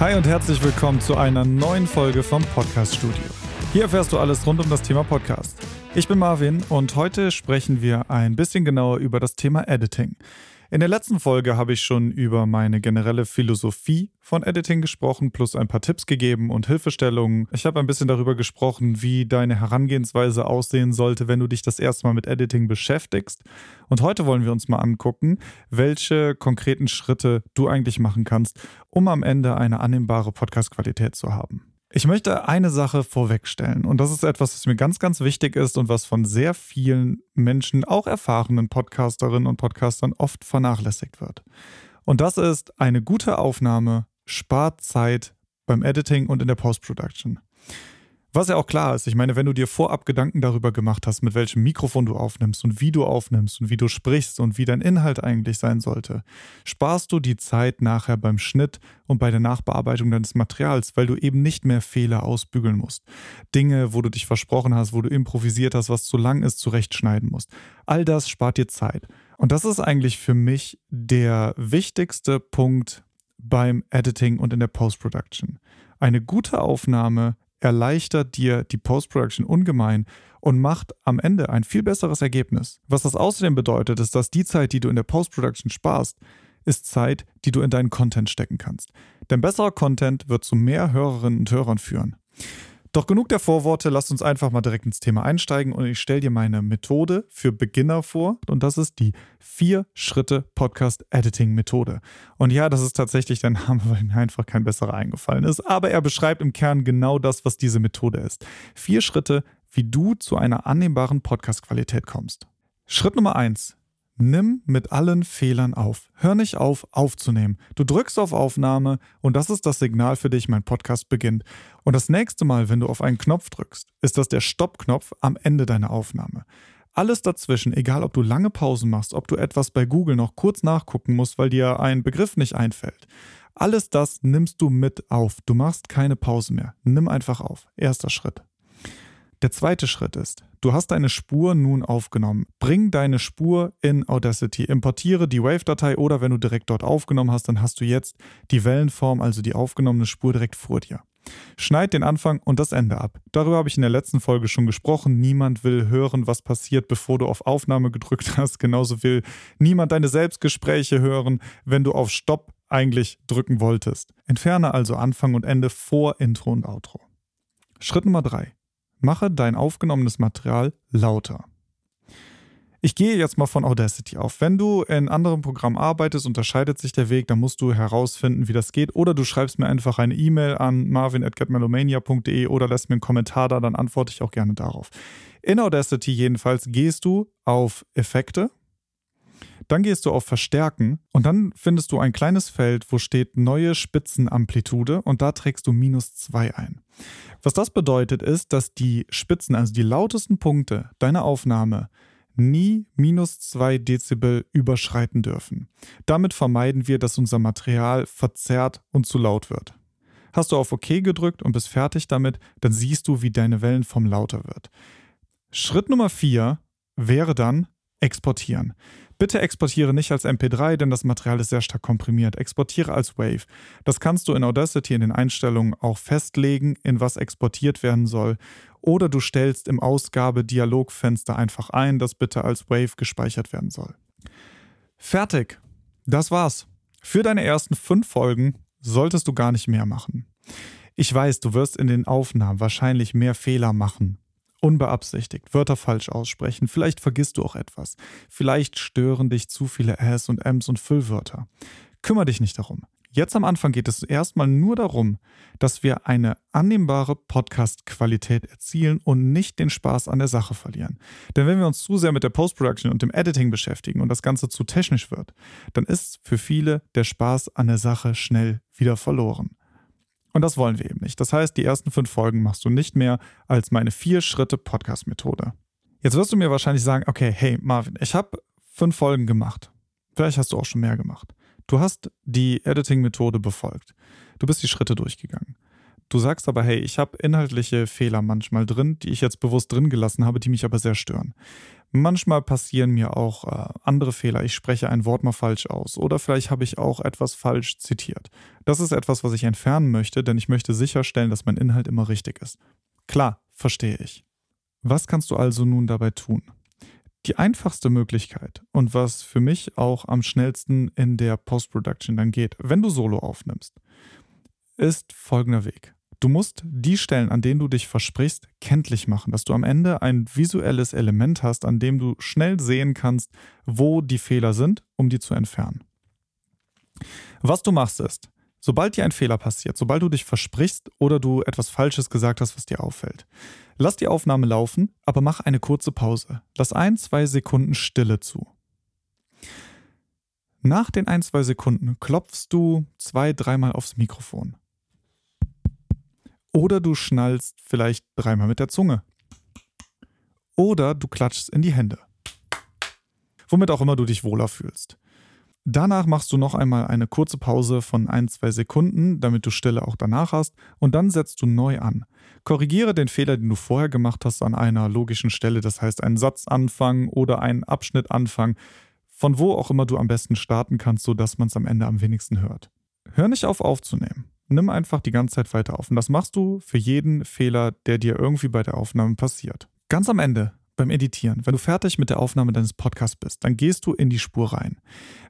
Hi und herzlich willkommen zu einer neuen Folge vom Podcast Studio. Hier erfährst du alles rund um das Thema Podcast. Ich bin Marvin und heute sprechen wir ein bisschen genauer über das Thema Editing. In der letzten Folge habe ich schon über meine generelle Philosophie von Editing gesprochen, plus ein paar Tipps gegeben und Hilfestellungen. Ich habe ein bisschen darüber gesprochen, wie deine Herangehensweise aussehen sollte, wenn du dich das erste Mal mit Editing beschäftigst. Und heute wollen wir uns mal angucken, welche konkreten Schritte du eigentlich machen kannst, um am Ende eine annehmbare Podcast-Qualität zu haben. Ich möchte eine Sache vorwegstellen und das ist etwas, was mir ganz, ganz wichtig ist und was von sehr vielen Menschen, auch erfahrenen Podcasterinnen und Podcastern, oft vernachlässigt wird. Und das ist, eine gute Aufnahme spart Zeit beim Editing und in der Post-Production. Was ja auch klar ist, ich meine, wenn du dir vorab Gedanken darüber gemacht hast, mit welchem Mikrofon du aufnimmst und wie du aufnimmst und wie du sprichst und wie dein Inhalt eigentlich sein sollte, sparst du die Zeit nachher beim Schnitt und bei der Nachbearbeitung deines Materials, weil du eben nicht mehr Fehler ausbügeln musst. Dinge, wo du dich versprochen hast, wo du improvisiert hast, was zu lang ist, zurechtschneiden musst. All das spart dir Zeit. Und das ist eigentlich für mich der wichtigste Punkt beim Editing und in der Post-Production. Eine gute Aufnahme erleichtert dir die Post-Production ungemein und macht am Ende ein viel besseres Ergebnis. Was das außerdem bedeutet, ist, dass die Zeit, die du in der Post-Production sparst, ist Zeit, die du in deinen Content stecken kannst. Denn besserer Content wird zu mehr Hörerinnen und Hörern führen. Doch genug der Vorworte, lasst uns einfach mal direkt ins Thema einsteigen und ich stelle dir meine Methode für Beginner vor und das ist die Vier-Schritte-Podcast-Editing-Methode. Und ja, das ist tatsächlich der Name, weil mir einfach kein besserer eingefallen ist, aber er beschreibt im Kern genau das, was diese Methode ist. Vier Schritte, wie du zu einer annehmbaren Podcast-Qualität kommst. Schritt Nummer eins: Nimm mit allen Fehlern auf. Hör nicht auf, aufzunehmen. Du drückst auf Aufnahme und das ist das Signal für dich, mein Podcast beginnt. Und das nächste Mal, wenn du auf einen Knopf drückst, ist das der Stoppknopf am Ende deiner Aufnahme. Alles dazwischen, egal ob du lange Pausen machst, ob du etwas bei Google noch kurz nachgucken musst, weil dir ein Begriff nicht einfällt. Alles das nimmst du mit auf. Du machst keine Pause mehr. Nimm einfach auf. Erster Schritt. Der zweite Schritt ist, du hast deine Spur nun aufgenommen. Bring deine Spur in Audacity, importiere die Wave-Datei oder wenn du direkt dort aufgenommen hast, dann hast du jetzt die Wellenform, also die aufgenommene Spur direkt vor dir. Schneid den Anfang und das Ende ab. Darüber habe ich in der letzten Folge schon gesprochen. Niemand will hören, was passiert, bevor du auf Aufnahme gedrückt hast. Genauso will niemand deine Selbstgespräche hören, wenn du auf Stopp eigentlich drücken wolltest. Entferne also Anfang und Ende vor Intro und Outro. Schritt Nummer drei. Mache dein aufgenommenes Material lauter. Ich gehe jetzt mal von Audacity auf. Wenn du in anderen Programmen arbeitest, unterscheidet sich der Weg, dann musst du herausfinden, wie das geht. Oder du schreibst mir einfach eine E-Mail an marvin.getmelomania.de oder lässt mir einen Kommentar da, dann antworte ich auch gerne darauf. In Audacity jedenfalls gehst du auf Effekte, dann gehst du auf Verstärken und dann findest du ein kleines Feld, wo steht neue Spitzenamplitude und da trägst du minus 2 ein. Was das bedeutet ist, dass die Spitzen, also die lautesten Punkte deiner Aufnahme, nie minus 2 Dezibel überschreiten dürfen. Damit vermeiden wir, dass unser Material verzerrt und zu laut wird. Hast du auf OK gedrückt und bist fertig damit, dann siehst du, wie deine Wellenform lauter wird. Schritt Nummer 4 wäre dann exportieren. Bitte exportiere nicht als MP3, denn das Material ist sehr stark komprimiert. Exportiere als Wave. Das kannst du in Audacity in den Einstellungen auch festlegen, in was exportiert werden soll. Oder du stellst im Ausgabe-Dialogfenster einfach ein, dass bitte als Wave gespeichert werden soll. Fertig. Das war's. Für deine ersten fünf Folgen solltest du gar nicht mehr machen. Ich weiß, du wirst in den Aufnahmen wahrscheinlich mehr Fehler machen unbeabsichtigt Wörter falsch aussprechen, vielleicht vergisst du auch etwas, vielleicht stören dich zu viele Äs und Ms und Füllwörter. Kümmer dich nicht darum. Jetzt am Anfang geht es erstmal nur darum, dass wir eine annehmbare Podcast-Qualität erzielen und nicht den Spaß an der Sache verlieren. Denn wenn wir uns zu sehr mit der Post-Production und dem Editing beschäftigen und das Ganze zu technisch wird, dann ist für viele der Spaß an der Sache schnell wieder verloren. Und das wollen wir eben nicht. Das heißt, die ersten fünf Folgen machst du nicht mehr als meine vier Schritte Podcast-Methode. Jetzt wirst du mir wahrscheinlich sagen, okay, hey Marvin, ich habe fünf Folgen gemacht. Vielleicht hast du auch schon mehr gemacht. Du hast die Editing-Methode befolgt. Du bist die Schritte durchgegangen. Du sagst aber, hey, ich habe inhaltliche Fehler manchmal drin, die ich jetzt bewusst drin gelassen habe, die mich aber sehr stören. Manchmal passieren mir auch äh, andere Fehler. Ich spreche ein Wort mal falsch aus oder vielleicht habe ich auch etwas falsch zitiert. Das ist etwas, was ich entfernen möchte, denn ich möchte sicherstellen, dass mein Inhalt immer richtig ist. Klar, verstehe ich. Was kannst du also nun dabei tun? Die einfachste Möglichkeit und was für mich auch am schnellsten in der Post-Production dann geht, wenn du Solo aufnimmst, ist folgender Weg. Du musst die Stellen, an denen du dich versprichst, kenntlich machen, dass du am Ende ein visuelles Element hast, an dem du schnell sehen kannst, wo die Fehler sind, um die zu entfernen. Was du machst ist, sobald dir ein Fehler passiert, sobald du dich versprichst oder du etwas Falsches gesagt hast, was dir auffällt, lass die Aufnahme laufen, aber mach eine kurze Pause. Lass ein, zwei Sekunden Stille zu. Nach den ein, zwei Sekunden klopfst du zwei, dreimal aufs Mikrofon. Oder du schnallst vielleicht dreimal mit der Zunge. Oder du klatschst in die Hände. Womit auch immer du dich wohler fühlst. Danach machst du noch einmal eine kurze Pause von ein, zwei Sekunden, damit du Stille auch danach hast, und dann setzt du neu an. Korrigiere den Fehler, den du vorher gemacht hast, an einer logischen Stelle, das heißt einen Satzanfang oder einen Abschnittanfang, von wo auch immer du am besten starten kannst, sodass man es am Ende am wenigsten hört. Hör nicht auf aufzunehmen nimm einfach die ganze Zeit weiter auf. Und das machst du für jeden Fehler, der dir irgendwie bei der Aufnahme passiert. Ganz am Ende, beim Editieren, wenn du fertig mit der Aufnahme deines Podcasts bist, dann gehst du in die Spur rein.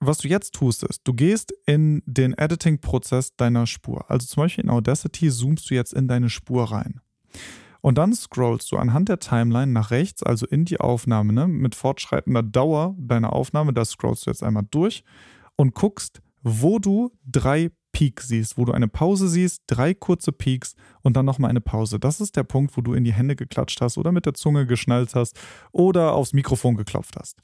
Was du jetzt tust, ist, du gehst in den Editing-Prozess deiner Spur. Also zum Beispiel in Audacity zoomst du jetzt in deine Spur rein. Und dann scrollst du anhand der Timeline nach rechts, also in die Aufnahme, ne, mit fortschreitender Dauer deiner Aufnahme, da scrollst du jetzt einmal durch und guckst, wo du drei Peak siehst, wo du eine Pause siehst, drei kurze Peaks und dann nochmal eine Pause. Das ist der Punkt, wo du in die Hände geklatscht hast oder mit der Zunge geschnallt hast oder aufs Mikrofon geklopft hast.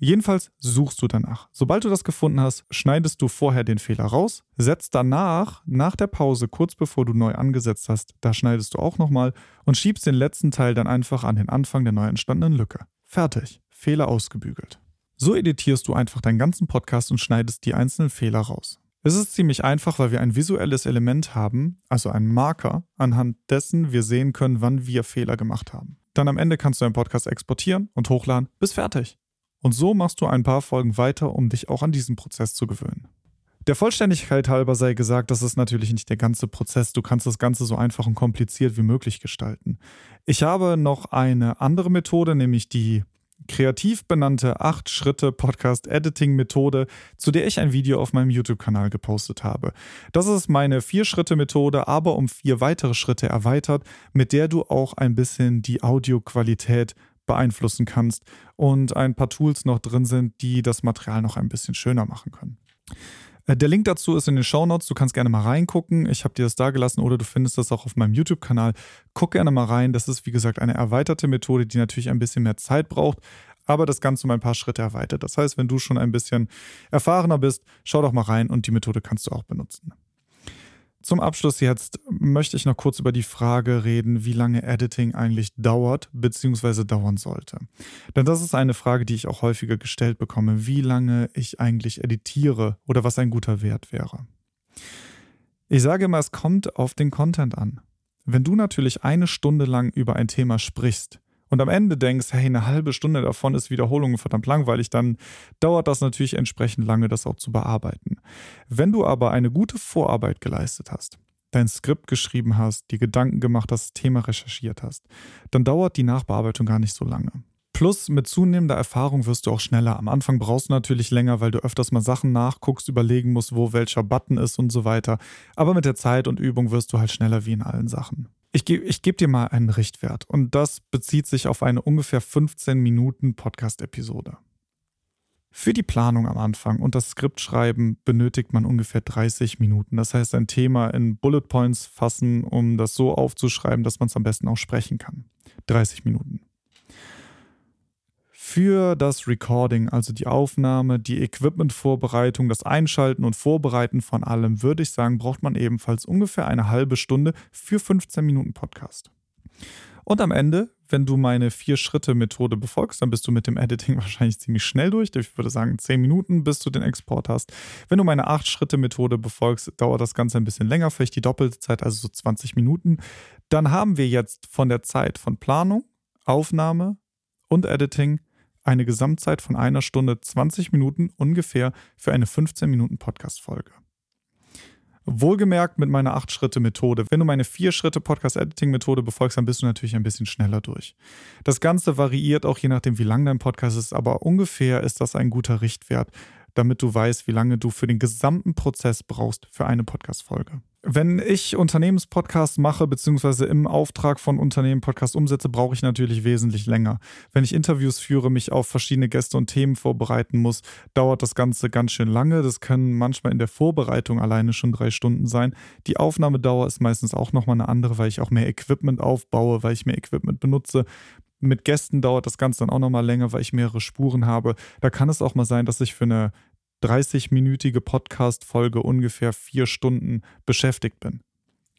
Jedenfalls suchst du danach. Sobald du das gefunden hast, schneidest du vorher den Fehler raus, setzt danach, nach der Pause, kurz bevor du neu angesetzt hast, da schneidest du auch nochmal und schiebst den letzten Teil dann einfach an den Anfang der neu entstandenen Lücke. Fertig. Fehler ausgebügelt. So editierst du einfach deinen ganzen Podcast und schneidest die einzelnen Fehler raus. Es ist ziemlich einfach, weil wir ein visuelles Element haben, also einen Marker, anhand dessen wir sehen können, wann wir Fehler gemacht haben. Dann am Ende kannst du deinen Podcast exportieren und hochladen, bis fertig. Und so machst du ein paar Folgen weiter, um dich auch an diesen Prozess zu gewöhnen. Der Vollständigkeit halber sei gesagt, das ist natürlich nicht der ganze Prozess. Du kannst das Ganze so einfach und kompliziert wie möglich gestalten. Ich habe noch eine andere Methode, nämlich die kreativ benannte 8-Schritte-Podcast-Editing-Methode, zu der ich ein Video auf meinem YouTube-Kanal gepostet habe. Das ist meine 4-Schritte-Methode, aber um vier weitere Schritte erweitert, mit der du auch ein bisschen die Audioqualität beeinflussen kannst und ein paar Tools noch drin sind, die das Material noch ein bisschen schöner machen können. Äh, der Link dazu ist in den Show Notes. Du kannst gerne mal reingucken. Ich habe dir das da gelassen oder du findest das auch auf meinem YouTube-Kanal. Guck gerne mal rein. Das ist, wie gesagt, eine erweiterte Methode, die natürlich ein bisschen mehr Zeit braucht, aber das Ganze um ein paar Schritte erweitert. Das heißt, wenn du schon ein bisschen erfahrener bist, schau doch mal rein und die Methode kannst du auch benutzen. Zum Abschluss jetzt möchte ich noch kurz über die Frage reden, wie lange Editing eigentlich dauert bzw. dauern sollte. Denn das ist eine Frage, die ich auch häufiger gestellt bekomme, wie lange ich eigentlich editiere oder was ein guter Wert wäre. Ich sage immer, es kommt auf den Content an. Wenn du natürlich eine Stunde lang über ein Thema sprichst, und am Ende denkst, hey, eine halbe Stunde davon ist Wiederholung verdammt langweilig, dann dauert das natürlich entsprechend lange, das auch zu bearbeiten. Wenn du aber eine gute Vorarbeit geleistet hast, dein Skript geschrieben hast, die Gedanken gemacht hast, das Thema recherchiert hast, dann dauert die Nachbearbeitung gar nicht so lange. Plus mit zunehmender Erfahrung wirst du auch schneller. Am Anfang brauchst du natürlich länger, weil du öfters mal Sachen nachguckst, überlegen musst, wo welcher Button ist und so weiter. Aber mit der Zeit und Übung wirst du halt schneller wie in allen Sachen. Ich gebe ich geb dir mal einen Richtwert und das bezieht sich auf eine ungefähr 15 Minuten Podcast-Episode. Für die Planung am Anfang und das Skriptschreiben benötigt man ungefähr 30 Minuten. Das heißt, ein Thema in Bullet Points fassen, um das so aufzuschreiben, dass man es am besten auch sprechen kann. 30 Minuten. Für das Recording, also die Aufnahme, die Equipment-Vorbereitung, das Einschalten und Vorbereiten von allem, würde ich sagen, braucht man ebenfalls ungefähr eine halbe Stunde für 15 Minuten Podcast. Und am Ende, wenn du meine Vier-Schritte-Methode befolgst, dann bist du mit dem Editing wahrscheinlich ziemlich schnell durch. Ich würde sagen, 10 Minuten, bis du den Export hast. Wenn du meine Acht-Schritte-Methode befolgst, dauert das Ganze ein bisschen länger, vielleicht die doppelte Zeit, also so 20 Minuten. Dann haben wir jetzt von der Zeit von Planung, Aufnahme und Editing eine Gesamtzeit von einer Stunde 20 Minuten ungefähr für eine 15 Minuten Podcast-Folge. Wohlgemerkt mit meiner 8-Schritte-Methode. Wenn du meine 4-Schritte-Podcast-Editing-Methode befolgst, dann bist du natürlich ein bisschen schneller durch. Das Ganze variiert auch je nachdem, wie lang dein Podcast ist, aber ungefähr ist das ein guter Richtwert, damit du weißt, wie lange du für den gesamten Prozess brauchst für eine Podcast-Folge. Wenn ich Unternehmenspodcasts mache, beziehungsweise im Auftrag von Unternehmen Podcasts umsetze, brauche ich natürlich wesentlich länger. Wenn ich Interviews führe, mich auf verschiedene Gäste und Themen vorbereiten muss, dauert das Ganze ganz schön lange. Das können manchmal in der Vorbereitung alleine schon drei Stunden sein. Die Aufnahmedauer ist meistens auch nochmal eine andere, weil ich auch mehr Equipment aufbaue, weil ich mehr Equipment benutze. Mit Gästen dauert das Ganze dann auch nochmal länger, weil ich mehrere Spuren habe. Da kann es auch mal sein, dass ich für eine 30-minütige Podcast-Folge ungefähr vier Stunden beschäftigt bin.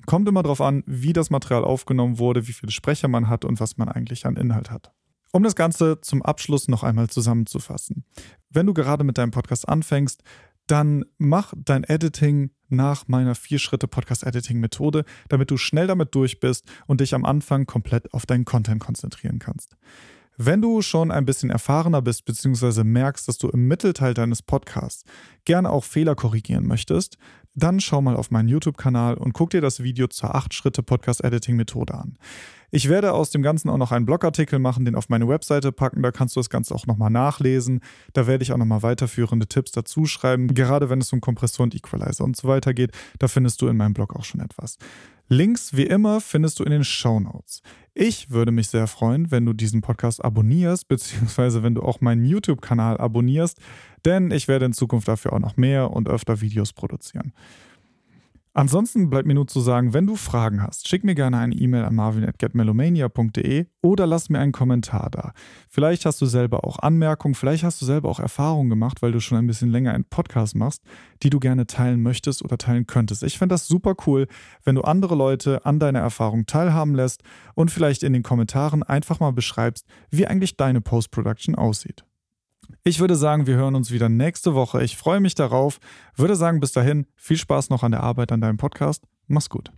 Kommt immer darauf an, wie das Material aufgenommen wurde, wie viele Sprecher man hat und was man eigentlich an Inhalt hat. Um das Ganze zum Abschluss noch einmal zusammenzufassen. Wenn du gerade mit deinem Podcast anfängst, dann mach dein Editing nach meiner Vier-Schritte-Podcast-Editing-Methode, damit du schnell damit durch bist und dich am Anfang komplett auf deinen Content konzentrieren kannst. Wenn du schon ein bisschen erfahrener bist, beziehungsweise merkst, dass du im Mittelteil deines Podcasts gerne auch Fehler korrigieren möchtest, dann schau mal auf meinen YouTube-Kanal und guck dir das Video zur 8-Schritte-Podcast-Editing-Methode an. Ich werde aus dem Ganzen auch noch einen Blogartikel machen, den auf meine Webseite packen. Da kannst du das Ganze auch nochmal nachlesen. Da werde ich auch nochmal weiterführende Tipps dazu schreiben. Gerade wenn es um Kompressor und Equalizer und so weiter geht, da findest du in meinem Blog auch schon etwas. Links wie immer findest du in den Show Notes. Ich würde mich sehr freuen, wenn du diesen Podcast abonnierst, beziehungsweise wenn du auch meinen YouTube-Kanal abonnierst, denn ich werde in Zukunft dafür auch noch mehr und öfter Videos produzieren. Ansonsten bleibt mir nur zu sagen, wenn du Fragen hast, schick mir gerne eine E-Mail an marvin.getmelomania.de oder lass mir einen Kommentar da. Vielleicht hast du selber auch Anmerkungen, vielleicht hast du selber auch Erfahrungen gemacht, weil du schon ein bisschen länger einen Podcast machst, die du gerne teilen möchtest oder teilen könntest. Ich fände das super cool, wenn du andere Leute an deiner Erfahrung teilhaben lässt und vielleicht in den Kommentaren einfach mal beschreibst, wie eigentlich deine Post-Production aussieht. Ich würde sagen, wir hören uns wieder nächste Woche. Ich freue mich darauf. Würde sagen, bis dahin, viel Spaß noch an der Arbeit an deinem Podcast. Mach's gut.